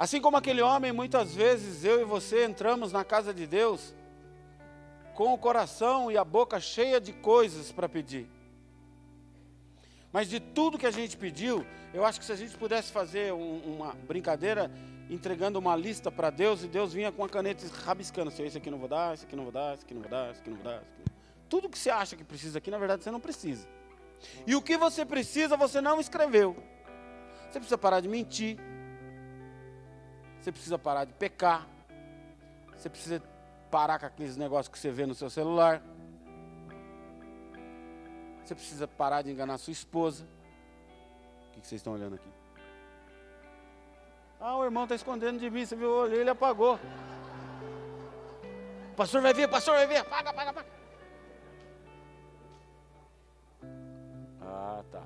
Assim como aquele homem, muitas vezes eu e você entramos na casa de Deus com o coração e a boca cheia de coisas para pedir. Mas de tudo que a gente pediu, eu acho que se a gente pudesse fazer um, uma brincadeira entregando uma lista para Deus e Deus vinha com a caneta rabiscando assim, esse aqui não vou dar, esse aqui não vou dar, esse aqui não vou dar, esse aqui não vou dar. Tudo que você acha que precisa aqui, na verdade, você não precisa. E o que você precisa, você não escreveu. Você precisa parar de mentir. Você precisa parar de pecar. Você precisa parar com aqueles negócios que você vê no seu celular. Você precisa parar de enganar sua esposa. O que vocês estão olhando aqui? Ah, o irmão está escondendo de mim, você viu? Eu olhei, ele apagou. O pastor vai vir, o pastor vai vir, apaga, apaga, apaga. Ah, tá.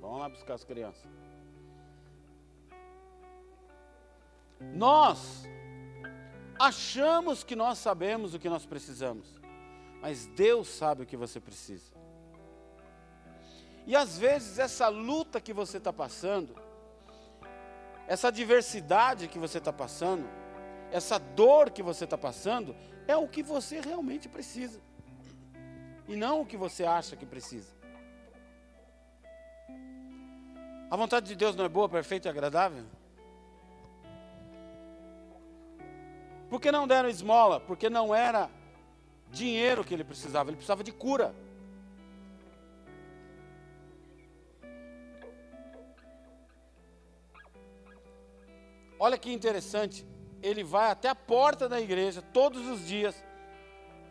Vamos lá buscar as crianças. Nós achamos que nós sabemos o que nós precisamos, mas Deus sabe o que você precisa. E às vezes essa luta que você está passando, essa diversidade que você está passando, essa dor que você está passando, é o que você realmente precisa, e não o que você acha que precisa. A vontade de Deus não é boa, perfeita e agradável? Por que não deram esmola? Porque não era dinheiro que ele precisava, ele precisava de cura. Olha que interessante, ele vai até a porta da igreja todos os dias.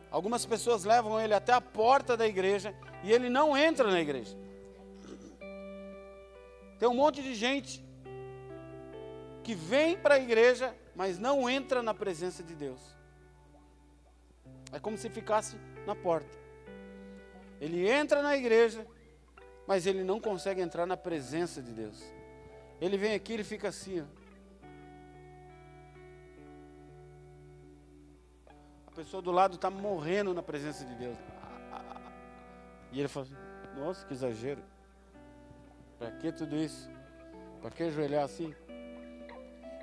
Algumas pessoas levam ele até a porta da igreja e ele não entra na igreja. Tem um monte de gente que vem para a igreja mas não entra na presença de Deus. É como se ficasse na porta. Ele entra na igreja, mas ele não consegue entrar na presença de Deus. Ele vem aqui e fica assim. Ó. A pessoa do lado está morrendo na presença de Deus. E ele fala assim, nossa, que exagero. Para que tudo isso? Para que ajoelhar assim?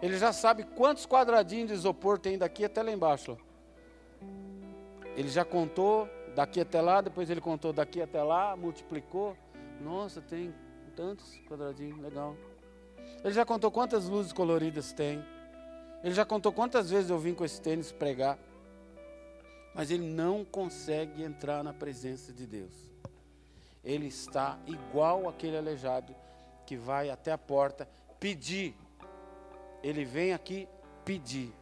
Ele já sabe quantos quadradinhos de isopor tem daqui até lá embaixo. Ele já contou daqui até lá, depois ele contou daqui até lá, multiplicou. Nossa, tem tantos quadradinhos, legal. Ele já contou quantas luzes coloridas tem. Ele já contou quantas vezes eu vim com esse tênis pregar. Mas ele não consegue entrar na presença de Deus. Ele está igual aquele aleijado que vai até a porta pedir ele vem aqui pedir.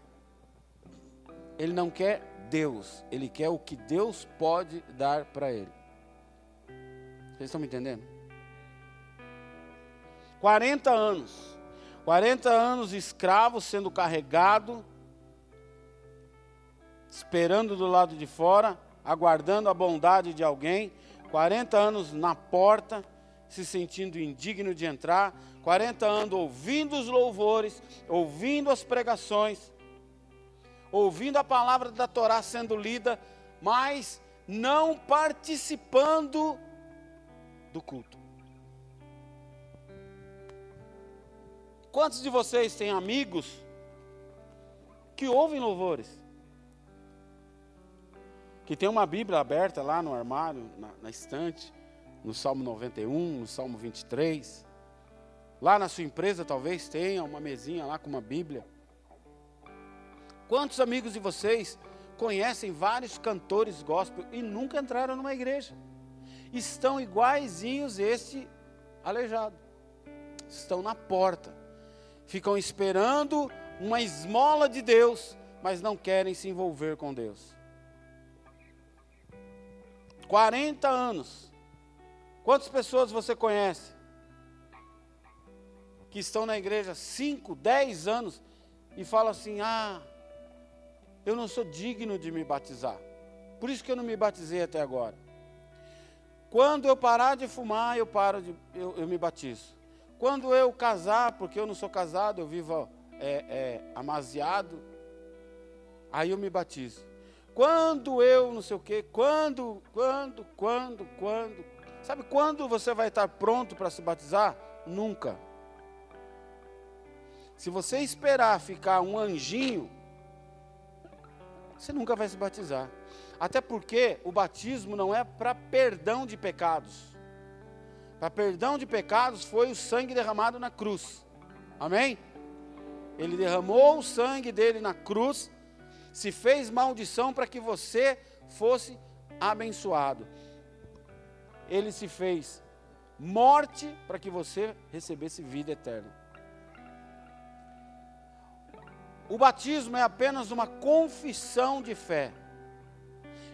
Ele não quer Deus, ele quer o que Deus pode dar para ele. Vocês estão me entendendo? 40 anos. 40 anos escravo sendo carregado, esperando do lado de fora, aguardando a bondade de alguém. 40 anos na porta, se sentindo indigno de entrar, 40 anos ouvindo os louvores, ouvindo as pregações, ouvindo a palavra da Torá sendo lida, mas não participando do culto. Quantos de vocês têm amigos que ouvem louvores? Que tem uma Bíblia aberta lá no armário, na, na estante, no Salmo 91, no Salmo 23. Lá na sua empresa talvez tenha uma mesinha lá com uma Bíblia. Quantos amigos de vocês conhecem vários cantores gospel e nunca entraram numa igreja? Estão iguaizinhos este aleijado. Estão na porta. Ficam esperando uma esmola de Deus, mas não querem se envolver com Deus. 40 anos Quantas pessoas você conhece que estão na igreja 5, 10 anos e falam assim: ah, eu não sou digno de me batizar, por isso que eu não me batizei até agora. Quando eu parar de fumar, eu paro de, eu, eu me batizo. Quando eu casar, porque eu não sou casado, eu vivo é, é, aí eu me batizo. Quando eu não sei o quê, quando, quando, quando, quando, Sabe quando você vai estar pronto para se batizar? Nunca. Se você esperar ficar um anjinho, você nunca vai se batizar. Até porque o batismo não é para perdão de pecados. Para perdão de pecados foi o sangue derramado na cruz. Amém? Ele derramou o sangue dele na cruz, se fez maldição para que você fosse abençoado. Ele se fez morte para que você recebesse vida eterna. O batismo é apenas uma confissão de fé.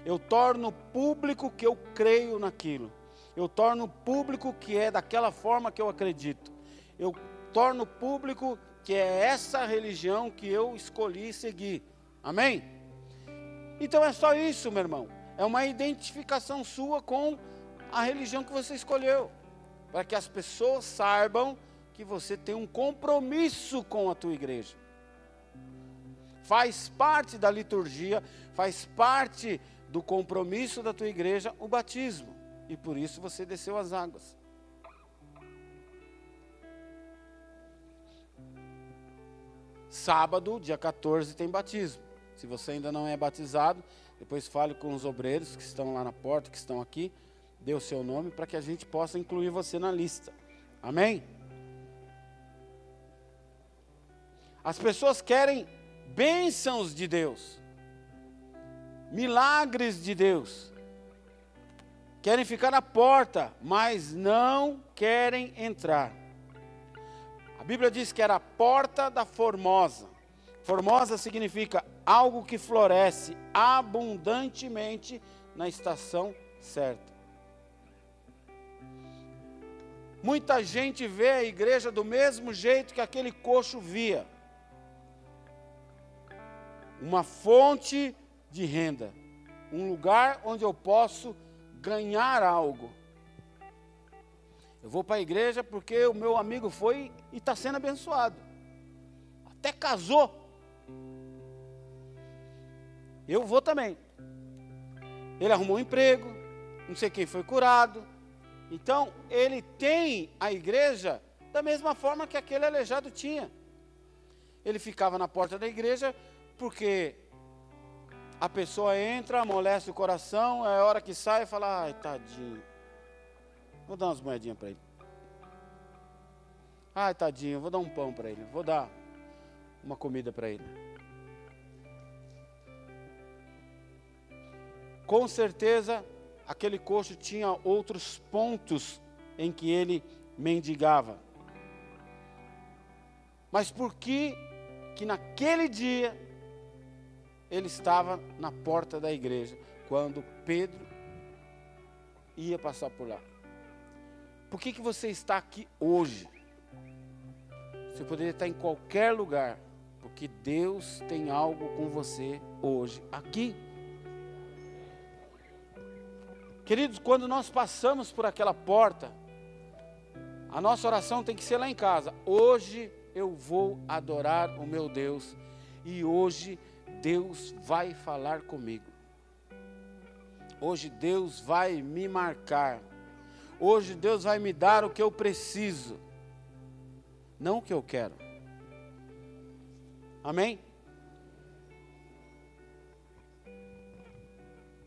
Eu torno público que eu creio naquilo. Eu torno público que é daquela forma que eu acredito. Eu torno público que é essa religião que eu escolhi seguir. Amém? Então é só isso, meu irmão. É uma identificação sua com a religião que você escolheu. Para que as pessoas saibam que você tem um compromisso com a tua igreja. Faz parte da liturgia, faz parte do compromisso da tua igreja o batismo. E por isso você desceu as águas. Sábado, dia 14, tem batismo. Se você ainda não é batizado, depois fale com os obreiros que estão lá na porta, que estão aqui, dê o seu nome para que a gente possa incluir você na lista. Amém? As pessoas querem bênçãos de Deus, milagres de Deus, querem ficar na porta, mas não querem entrar. A Bíblia diz que era a porta da formosa. Formosa significa algo que floresce abundantemente na estação certa. Muita gente vê a igreja do mesmo jeito que aquele coxo via. Uma fonte de renda, um lugar onde eu posso ganhar algo. Eu vou para a igreja porque o meu amigo foi e está sendo abençoado. Até casou. Eu vou também. Ele arrumou um emprego, não sei quem foi curado. Então, ele tem a igreja da mesma forma que aquele aleijado tinha. Ele ficava na porta da igreja porque a pessoa entra, amolece o coração, é a hora que sai e fala: ai, tadinho Vou dar umas moedinhas para ele. Ai, tadinho, vou dar um pão para ele. Vou dar uma comida para ele. Com certeza, aquele coxo tinha outros pontos em que ele mendigava. Mas por que que naquele dia ele estava na porta da igreja quando Pedro ia passar por lá? Por que, que você está aqui hoje? Você poderia estar em qualquer lugar, porque Deus tem algo com você hoje aqui. Queridos, quando nós passamos por aquela porta, a nossa oração tem que ser lá em casa. Hoje eu vou adorar o meu Deus e hoje Deus vai falar comigo. Hoje Deus vai me marcar. Hoje Deus vai me dar o que eu preciso, não o que eu quero. Amém?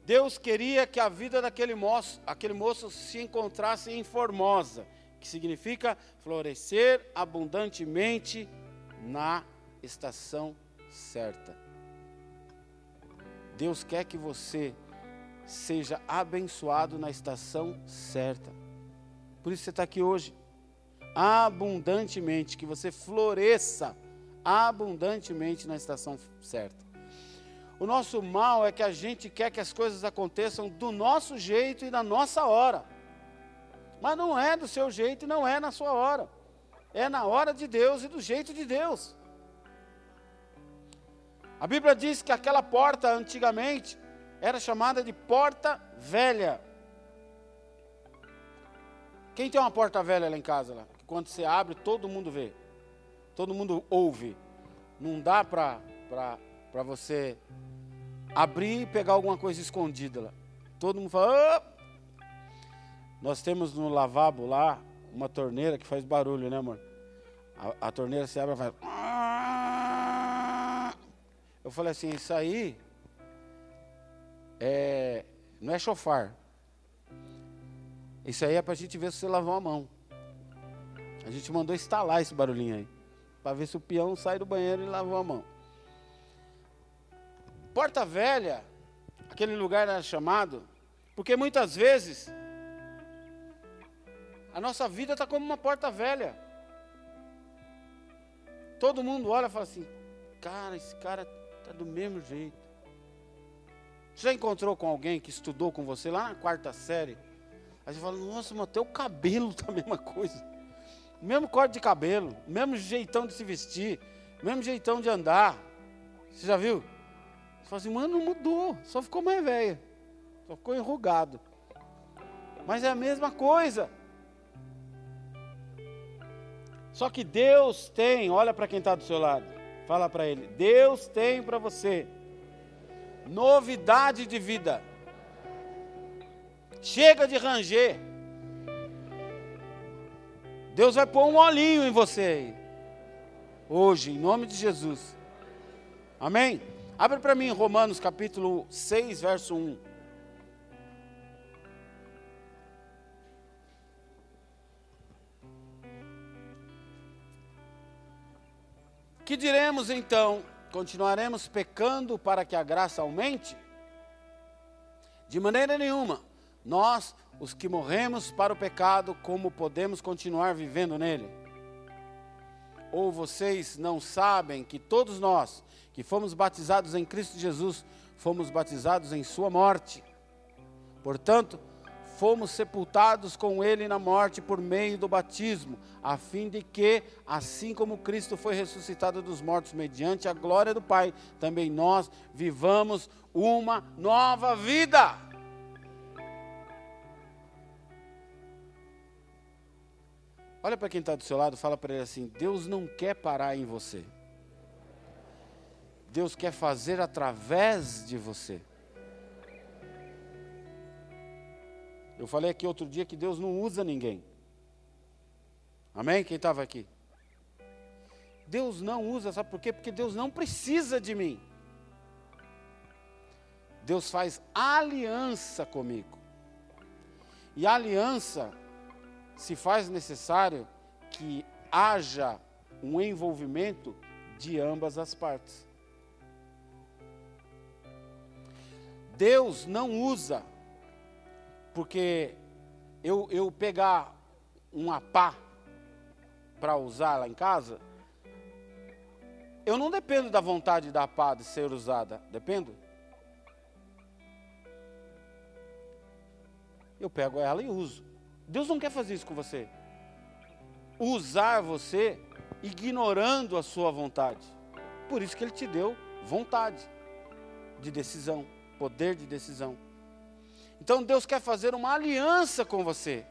Deus queria que a vida daquele moço, aquele moço se encontrasse em Formosa, que significa florescer abundantemente na estação certa. Deus quer que você seja abençoado na estação certa. Por isso você está aqui hoje. Abundantemente, que você floresça abundantemente na estação certa. O nosso mal é que a gente quer que as coisas aconteçam do nosso jeito e na nossa hora. Mas não é do seu jeito e não é na sua hora. É na hora de Deus e do jeito de Deus. A Bíblia diz que aquela porta antigamente era chamada de porta velha. Quem tem uma porta velha lá em casa, lá, quando você abre, todo mundo vê. Todo mundo ouve. Não dá para você abrir e pegar alguma coisa escondida lá. Todo mundo fala. Oh! Nós temos no lavabo lá uma torneira que faz barulho, né, amor? A, a torneira se abre e faz. Eu falei assim, isso aí é, não é chofar. Isso aí é para a gente ver se você lavou a mão. A gente mandou instalar esse barulhinho aí. Para ver se o peão sai do banheiro e lavou a mão. Porta velha, aquele lugar era chamado, porque muitas vezes a nossa vida está como uma porta velha. Todo mundo olha e fala assim: cara, esse cara está do mesmo jeito. Você já encontrou com alguém que estudou com você lá na quarta série? Aí você fala: nossa, mas até o cabelo está a mesma coisa. Mesmo corte de cabelo, mesmo jeitão de se vestir, mesmo jeitão de andar. Você já viu? Você fala assim, mano, não mudou, só ficou mais velha, só ficou enrugado. Mas é a mesma coisa. Só que Deus tem, olha para quem está do seu lado, fala para ele: Deus tem para você novidade de vida. Chega de ranger. Deus vai pôr um olhinho em você aí. Hoje, em nome de Jesus. Amém? Abre para mim Romanos capítulo 6, verso 1. Que diremos então? Continuaremos pecando para que a graça aumente? De maneira nenhuma. Nós, os que morremos para o pecado, como podemos continuar vivendo nele? Ou vocês não sabem que todos nós, que fomos batizados em Cristo Jesus, fomos batizados em Sua morte? Portanto, fomos sepultados com ele na morte por meio do batismo, a fim de que, assim como Cristo foi ressuscitado dos mortos mediante a glória do Pai, também nós vivamos uma nova vida. Olha para quem está do seu lado, fala para ele assim: Deus não quer parar em você. Deus quer fazer através de você. Eu falei aqui outro dia que Deus não usa ninguém. Amém? Quem estava aqui? Deus não usa, sabe por quê? Porque Deus não precisa de mim. Deus faz aliança comigo. E aliança se faz necessário que haja um envolvimento de ambas as partes. Deus não usa porque eu, eu pegar uma pá para usar lá em casa, eu não dependo da vontade da pá de ser usada, dependo? Eu pego ela e uso. Deus não quer fazer isso com você. Usar você ignorando a sua vontade. Por isso que Ele te deu vontade de decisão, poder de decisão. Então Deus quer fazer uma aliança com você,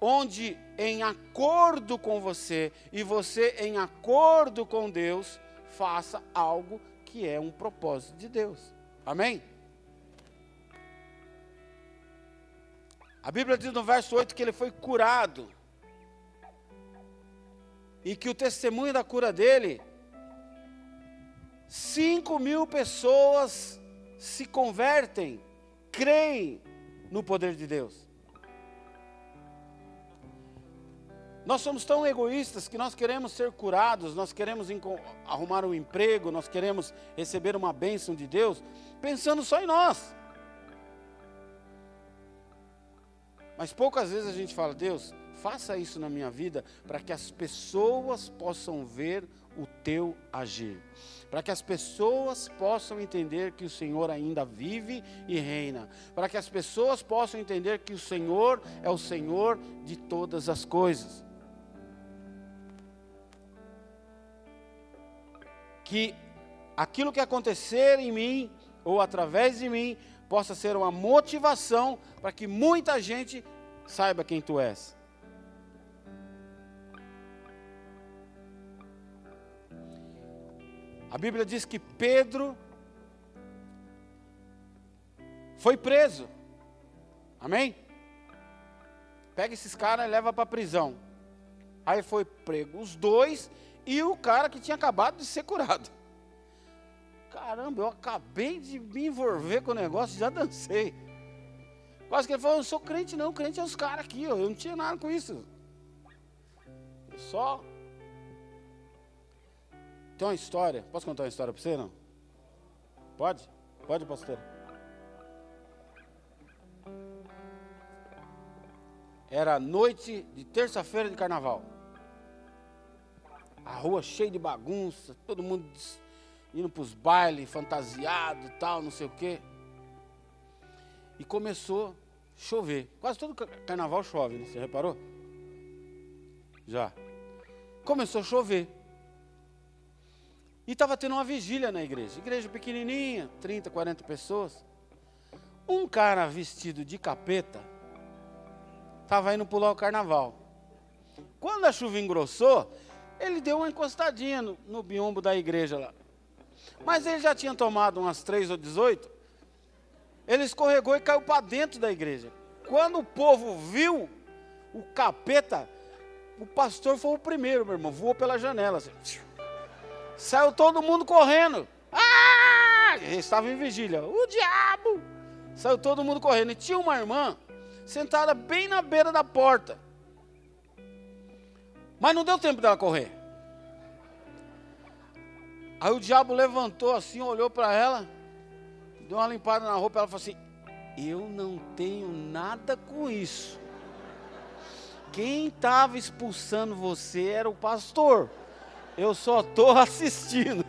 onde em acordo com você e você em acordo com Deus, faça algo que é um propósito de Deus. Amém? A Bíblia diz no verso 8 que ele foi curado. E que o testemunho da cura dele, 5 mil pessoas se convertem, creem no poder de Deus. Nós somos tão egoístas que nós queremos ser curados, nós queremos arrumar um emprego, nós queremos receber uma bênção de Deus, pensando só em nós. Mas poucas vezes a gente fala, Deus, faça isso na minha vida para que as pessoas possam ver o teu agir para que as pessoas possam entender que o Senhor ainda vive e reina, para que as pessoas possam entender que o Senhor é o Senhor de todas as coisas. Que aquilo que acontecer em mim ou através de mim possa ser uma motivação para que muita gente saiba quem tu és. A Bíblia diz que Pedro foi preso. Amém? Pega esses caras e leva para a prisão. Aí foi prego os dois e o cara que tinha acabado de ser curado. Caramba, eu acabei de me envolver com o negócio já dancei. Quase que ele falou, eu sou crente não, crente é os caras aqui, ó. eu não tinha nada com isso. Eu só. Tem uma história, posso contar uma história para você não? Pode? Pode, pastor? Era noite de terça-feira de carnaval. A rua cheia de bagunça, todo mundo indo para os bailes, fantasiado e tal, não sei o quê. E começou a chover. Quase todo carnaval chove, né? Você reparou? Já. Começou a chover. E estava tendo uma vigília na igreja. Igreja pequenininha, 30, 40 pessoas. Um cara vestido de capeta estava indo pular o carnaval. Quando a chuva engrossou, ele deu uma encostadinha no, no biombo da igreja lá. Mas ele já tinha tomado umas 3 ou 18. Ele escorregou e caiu para dentro da igreja. Quando o povo viu o capeta, o pastor foi o primeiro, meu irmão, voou pela janela. Assim. Saiu todo mundo correndo. Ah! Ele estava em vigília. O diabo! Saiu todo mundo correndo. E tinha uma irmã sentada bem na beira da porta. Mas não deu tempo dela correr. Aí o diabo levantou assim, olhou para ela, deu uma limpada na roupa, ela falou assim: Eu não tenho nada com isso. Quem estava expulsando você era o pastor. Eu só estou assistindo.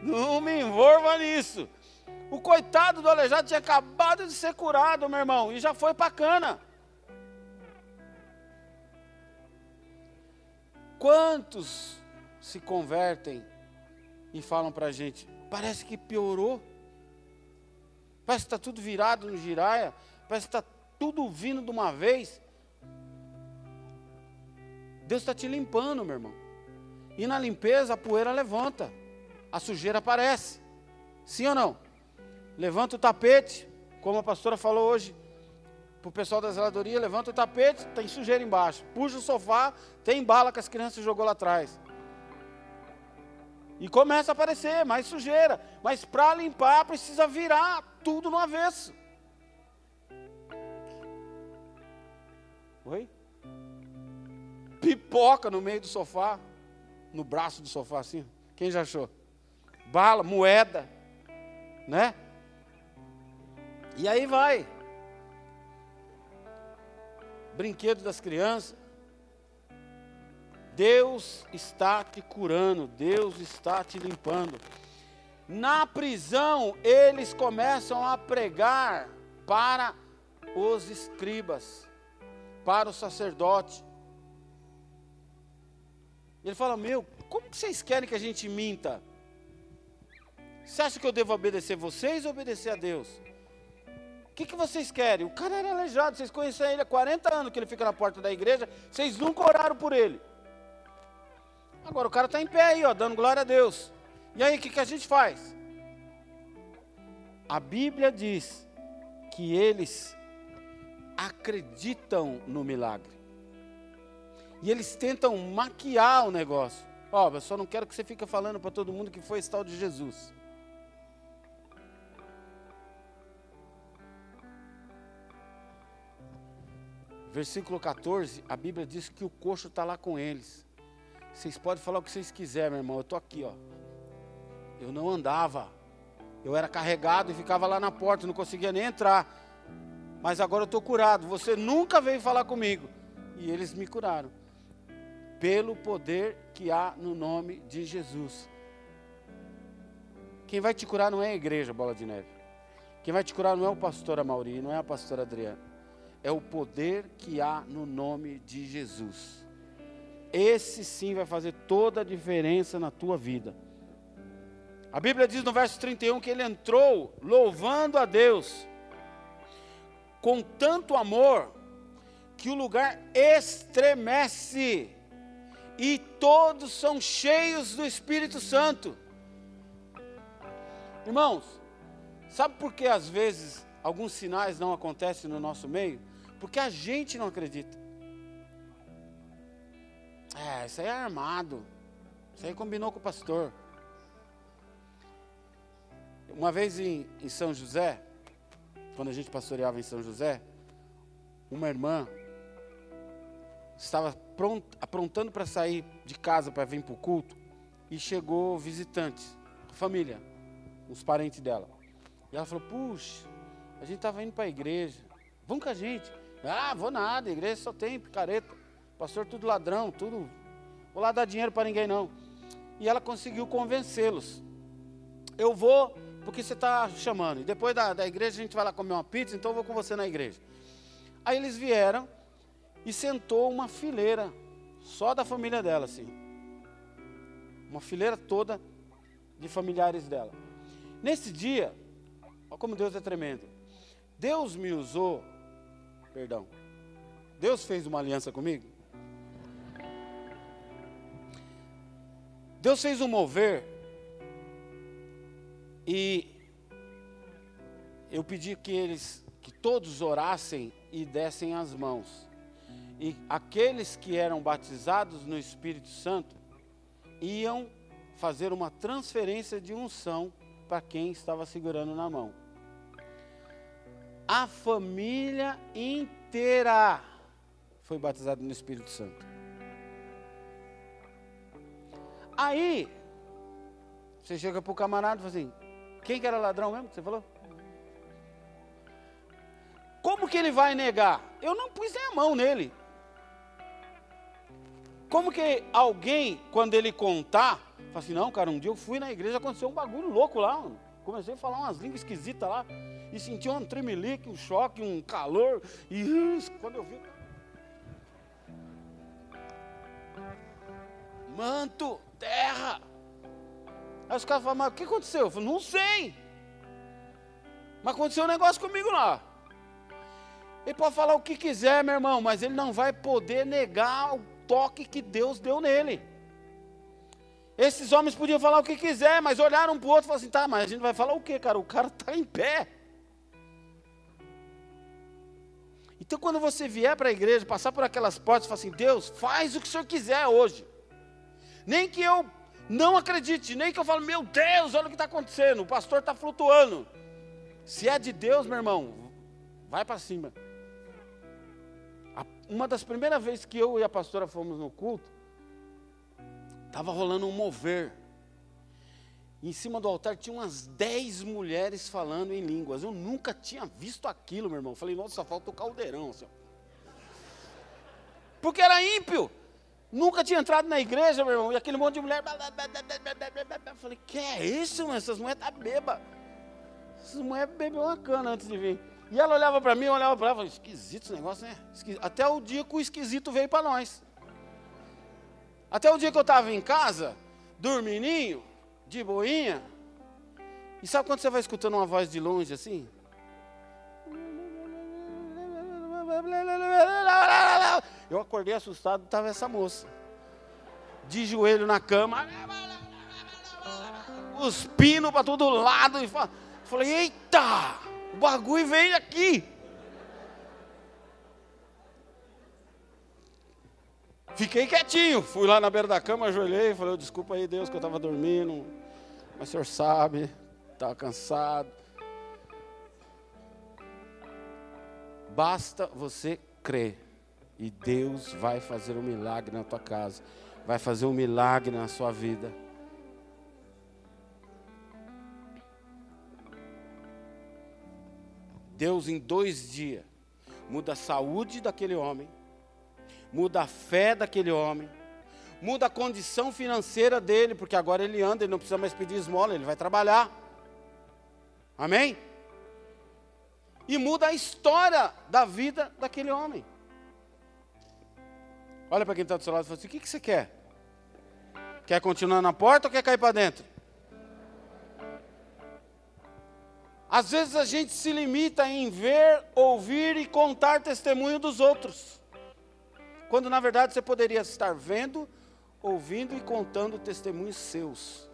Não me envolva nisso. O coitado do aleijado tinha acabado de ser curado, meu irmão, e já foi para cana. Quantos se convertem e falam para a gente, parece que piorou, parece que está tudo virado no giraia, parece que está tudo vindo de uma vez. Deus está te limpando, meu irmão. E na limpeza a poeira levanta, a sujeira aparece. Sim ou não? Levanta o tapete, como a pastora falou hoje, para o pessoal da zeladoria, levanta o tapete, tem sujeira embaixo. Puxa o sofá, tem bala que as crianças jogou lá atrás. E começa a aparecer mais sujeira. Mas para limpar precisa virar tudo no avesso. Oi? Pipoca no meio do sofá, no braço do sofá assim. Quem já achou? Bala, moeda, né? E aí vai brinquedo das crianças. Deus está te curando, Deus está te limpando. Na prisão, eles começam a pregar para os escribas, para o sacerdote. Ele fala: Meu, como vocês querem que a gente minta? Você acha que eu devo obedecer vocês ou obedecer a Deus? Que, que vocês querem? O cara era aleijado, vocês conhecem ele há 40 anos que ele fica na porta da igreja, vocês nunca oraram por ele. Agora o cara está em pé aí, ó, dando glória a Deus. E aí, o que, que a gente faz? A Bíblia diz que eles acreditam no milagre. E eles tentam maquiar o negócio. Ó, eu só não quero que você fique falando para todo mundo que foi esse tal de Jesus. Versículo 14, a Bíblia diz que o coxo está lá com eles. Vocês podem falar o que vocês quiserem, meu irmão. Eu estou aqui, ó. Eu não andava. Eu era carregado e ficava lá na porta, não conseguia nem entrar. Mas agora eu estou curado. Você nunca veio falar comigo. E eles me curaram. Pelo poder que há no nome de Jesus. Quem vai te curar não é a igreja, bola de neve. Quem vai te curar não é o pastor Amauri, não é a pastora Adriana é o poder que há no nome de Jesus. Esse sim vai fazer toda a diferença na tua vida. A Bíblia diz no verso 31 que ele entrou louvando a Deus com tanto amor que o lugar estremece e todos são cheios do Espírito Santo. Irmãos, sabe por que às vezes alguns sinais não acontecem no nosso meio? Porque a gente não acredita. É, isso aí é armado. Isso aí combinou com o pastor. Uma vez em, em São José, quando a gente pastoreava em São José, uma irmã estava pronta, aprontando para sair de casa para vir para o culto e chegou visitantes, família, uns parentes dela. E ela falou: Puxa, a gente estava indo para a igreja, vamos com a gente. Ah, vou nada, a igreja só tem picareta, pastor tudo ladrão, tudo. Vou lá dar dinheiro para ninguém não. E ela conseguiu convencê-los. Eu vou porque você está chamando. E depois da, da igreja a gente vai lá comer uma pizza, então eu vou com você na igreja. Aí eles vieram e sentou uma fileira, só da família dela, assim. Uma fileira toda de familiares dela. Nesse dia, olha como Deus é tremendo. Deus me usou, perdão, Deus fez uma aliança comigo. Deus fez um mover e eu pedi que eles, que todos orassem e dessem as mãos. E aqueles que eram batizados no Espírito Santo iam fazer uma transferência de unção para quem estava segurando na mão. A família inteira foi batizada no Espírito Santo. Aí, você chega para o camarada e fala assim: quem que era ladrão mesmo que você falou? Como que ele vai negar? Eu não pus a mão nele. Como que alguém, quando ele contar, fala assim, não, cara, um dia eu fui na igreja, aconteceu um bagulho louco lá, mano. Comecei a falar umas línguas esquisitas lá, e senti um tremelique, um choque, um calor, e quando eu vi... Manto, terra. Aí os caras falam, mas o que aconteceu? Eu falo, não sei. Mas aconteceu um negócio comigo lá. Ele pode falar o que quiser, meu irmão, mas ele não vai poder negar o toque que Deus deu nele. Esses homens podiam falar o que quiser, mas olharam um para o outro e falaram assim: tá, mas a gente vai falar o que, cara? O cara está em pé. Então, quando você vier para a igreja, passar por aquelas portas e falar assim: Deus, faz o que o senhor quiser hoje. Nem que eu não acredite, nem que eu fale: meu Deus, olha o que está acontecendo, o pastor está flutuando. Se é de Deus, meu irmão, vai para cima uma das primeiras vezes que eu e a pastora fomos no culto, estava rolando um mover. Em cima do altar tinha umas dez mulheres falando em línguas. Eu nunca tinha visto aquilo, meu irmão. falei, nossa, só falta o caldeirão. Assim. Porque era ímpio. Nunca tinha entrado na igreja, meu irmão. E aquele monte de mulher. Falei, que é isso, mano? Essas mulheres estão tá. Essas mulheres bebem uma cana antes de vir. E ela olhava para mim, eu olhava para ela falava, esquisito esse negócio, né? Esquisito. Até o dia que o esquisito veio para nós. Até o dia que eu estava em casa, dormininho, de boinha. E sabe quando você vai escutando uma voz de longe assim? Eu acordei assustado, estava essa moça. De joelho na cama. Os pinos para todo lado. E falei, eita! O bagulho veio aqui. Fiquei quietinho, fui lá na beira da cama, ajoelhei, falei, desculpa aí Deus que eu estava dormindo, mas o senhor sabe, estava cansado. Basta você crer e Deus vai fazer um milagre na tua casa, vai fazer um milagre na sua vida. Deus, em dois dias, muda a saúde daquele homem, muda a fé daquele homem, muda a condição financeira dele, porque agora ele anda, ele não precisa mais pedir esmola, ele vai trabalhar. Amém? E muda a história da vida daquele homem. Olha para quem está do seu lado e fala assim: o que, que você quer? Quer continuar na porta ou quer cair para dentro? Às vezes a gente se limita em ver, ouvir e contar testemunho dos outros. Quando na verdade você poderia estar vendo, ouvindo e contando testemunhos seus.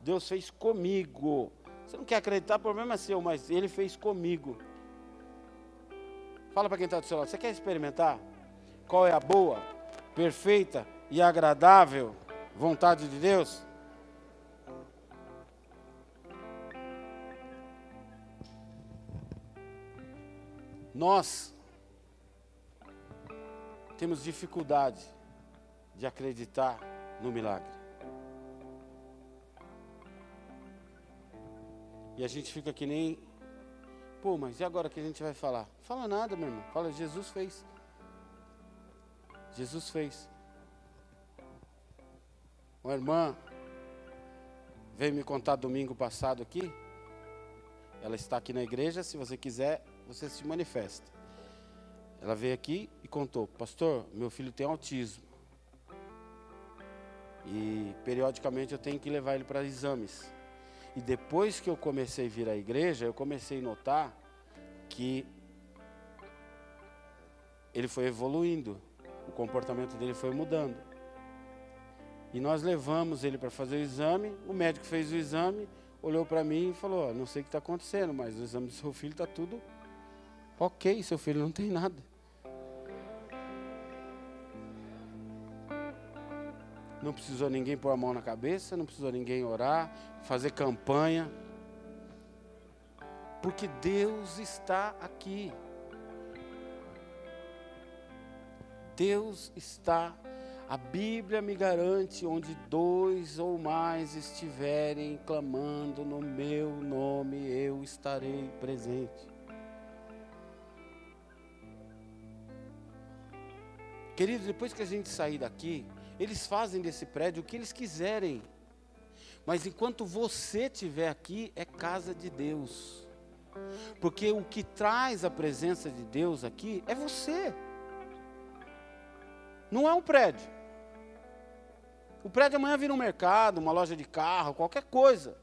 Deus fez comigo. Você não quer acreditar, o problema é seu, mas Ele fez comigo. Fala para quem está do seu lado, você quer experimentar? Qual é a boa, perfeita e agradável vontade de Deus? Nós temos dificuldade de acreditar no milagre. E a gente fica que nem, pô, mas e agora que a gente vai falar? Fala nada, meu irmão. Fala, Jesus fez. Jesus fez. Uma irmã veio me contar domingo passado aqui. Ela está aqui na igreja, se você quiser, você se manifesta. Ela veio aqui e contou: Pastor, meu filho tem autismo. E periodicamente eu tenho que levar ele para exames. E depois que eu comecei a vir à igreja, eu comecei a notar que ele foi evoluindo, o comportamento dele foi mudando. E nós levamos ele para fazer o exame, o médico fez o exame, olhou para mim e falou: oh, Não sei o que está acontecendo, mas o exame do seu filho está tudo ok, seu filho não tem nada. Não precisou ninguém pôr a mão na cabeça, não precisou ninguém orar, fazer campanha. Porque Deus está aqui. Deus está. A Bíblia me garante onde dois ou mais estiverem clamando no meu nome, eu estarei presente. Querido, depois que a gente sair daqui, eles fazem desse prédio o que eles quiserem. Mas enquanto você estiver aqui, é casa de Deus. Porque o que traz a presença de Deus aqui é você. Não é um prédio. O prédio amanhã vira um mercado, uma loja de carro, qualquer coisa.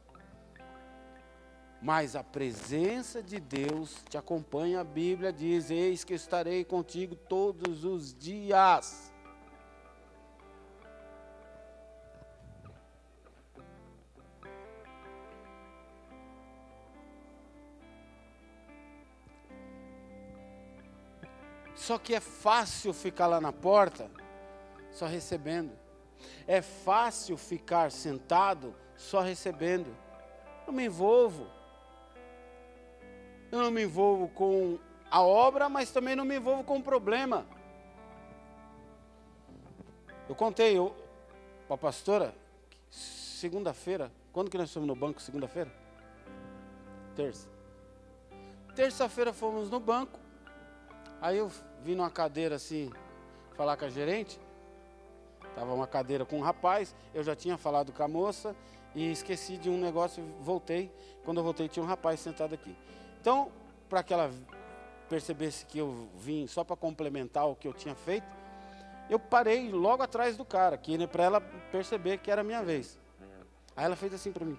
Mas a presença de Deus te acompanha. A Bíblia diz: Eis que estarei contigo todos os dias. Só que é fácil ficar lá na porta só recebendo. É fácil ficar sentado só recebendo. Eu me envolvo. Eu não me envolvo com a obra, mas também não me envolvo com o problema. Eu contei para a pastora, segunda-feira, quando que nós fomos no banco? Segunda-feira? Terça. Terça-feira fomos no banco. Aí eu vim numa cadeira assim, falar com a gerente. Estava uma cadeira com um rapaz, eu já tinha falado com a moça e esqueci de um negócio, voltei. Quando eu voltei, tinha um rapaz sentado aqui. Então, para que ela percebesse que eu vim só para complementar o que eu tinha feito, eu parei logo atrás do cara, que né, para ela perceber que era a minha vez. Aí ela fez assim para mim.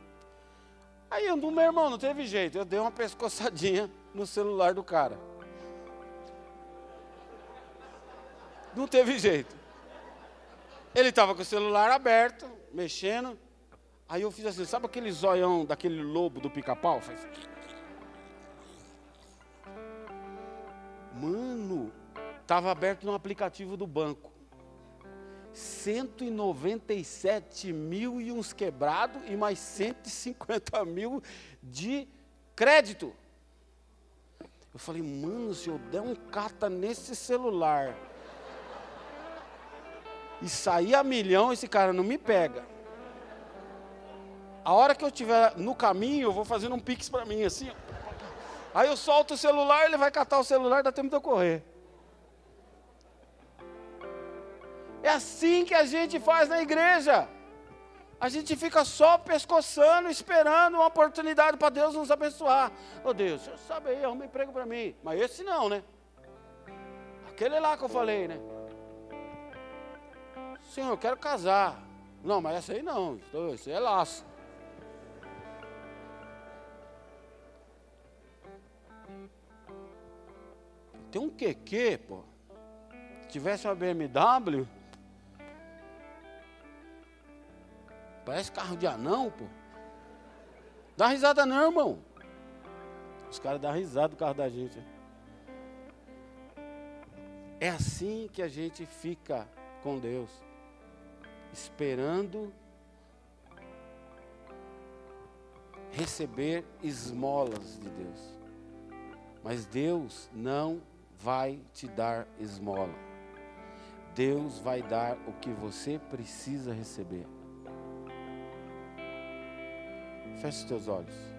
Aí eu, meu irmão, não teve jeito, eu dei uma pescoçadinha no celular do cara. Não teve jeito. Ele estava com o celular aberto, mexendo. Aí eu fiz assim, sabe aquele zoião daquele lobo do pica-pau? Faz... Mano, estava aberto no aplicativo do banco. 197 mil e uns quebrados e mais 150 mil de crédito. Eu falei, mano, se eu der um cata nesse celular e sair a milhão, esse cara não me pega. A hora que eu estiver no caminho, eu vou fazendo um pix para mim, assim. Aí eu solto o celular, ele vai catar o celular, dá tempo de eu correr. É assim que a gente faz na igreja. A gente fica só pescoçando, esperando uma oportunidade para Deus nos abençoar. Ô oh, Deus, você sabe aí, arruma emprego para mim. Mas esse não, né? Aquele lá que eu falei, né? Senhor, eu quero casar. Não, mas essa aí não. Isso é laço. Tem um QQ, pô. Se tivesse uma BMW. Parece carro de anão, pô. Dá risada não, irmão. Os caras dão risada do carro da gente. É assim que a gente fica com Deus. Esperando receber esmolas de Deus. Mas Deus não vai te dar esmola. Deus vai dar o que você precisa receber. Feche os teus olhos.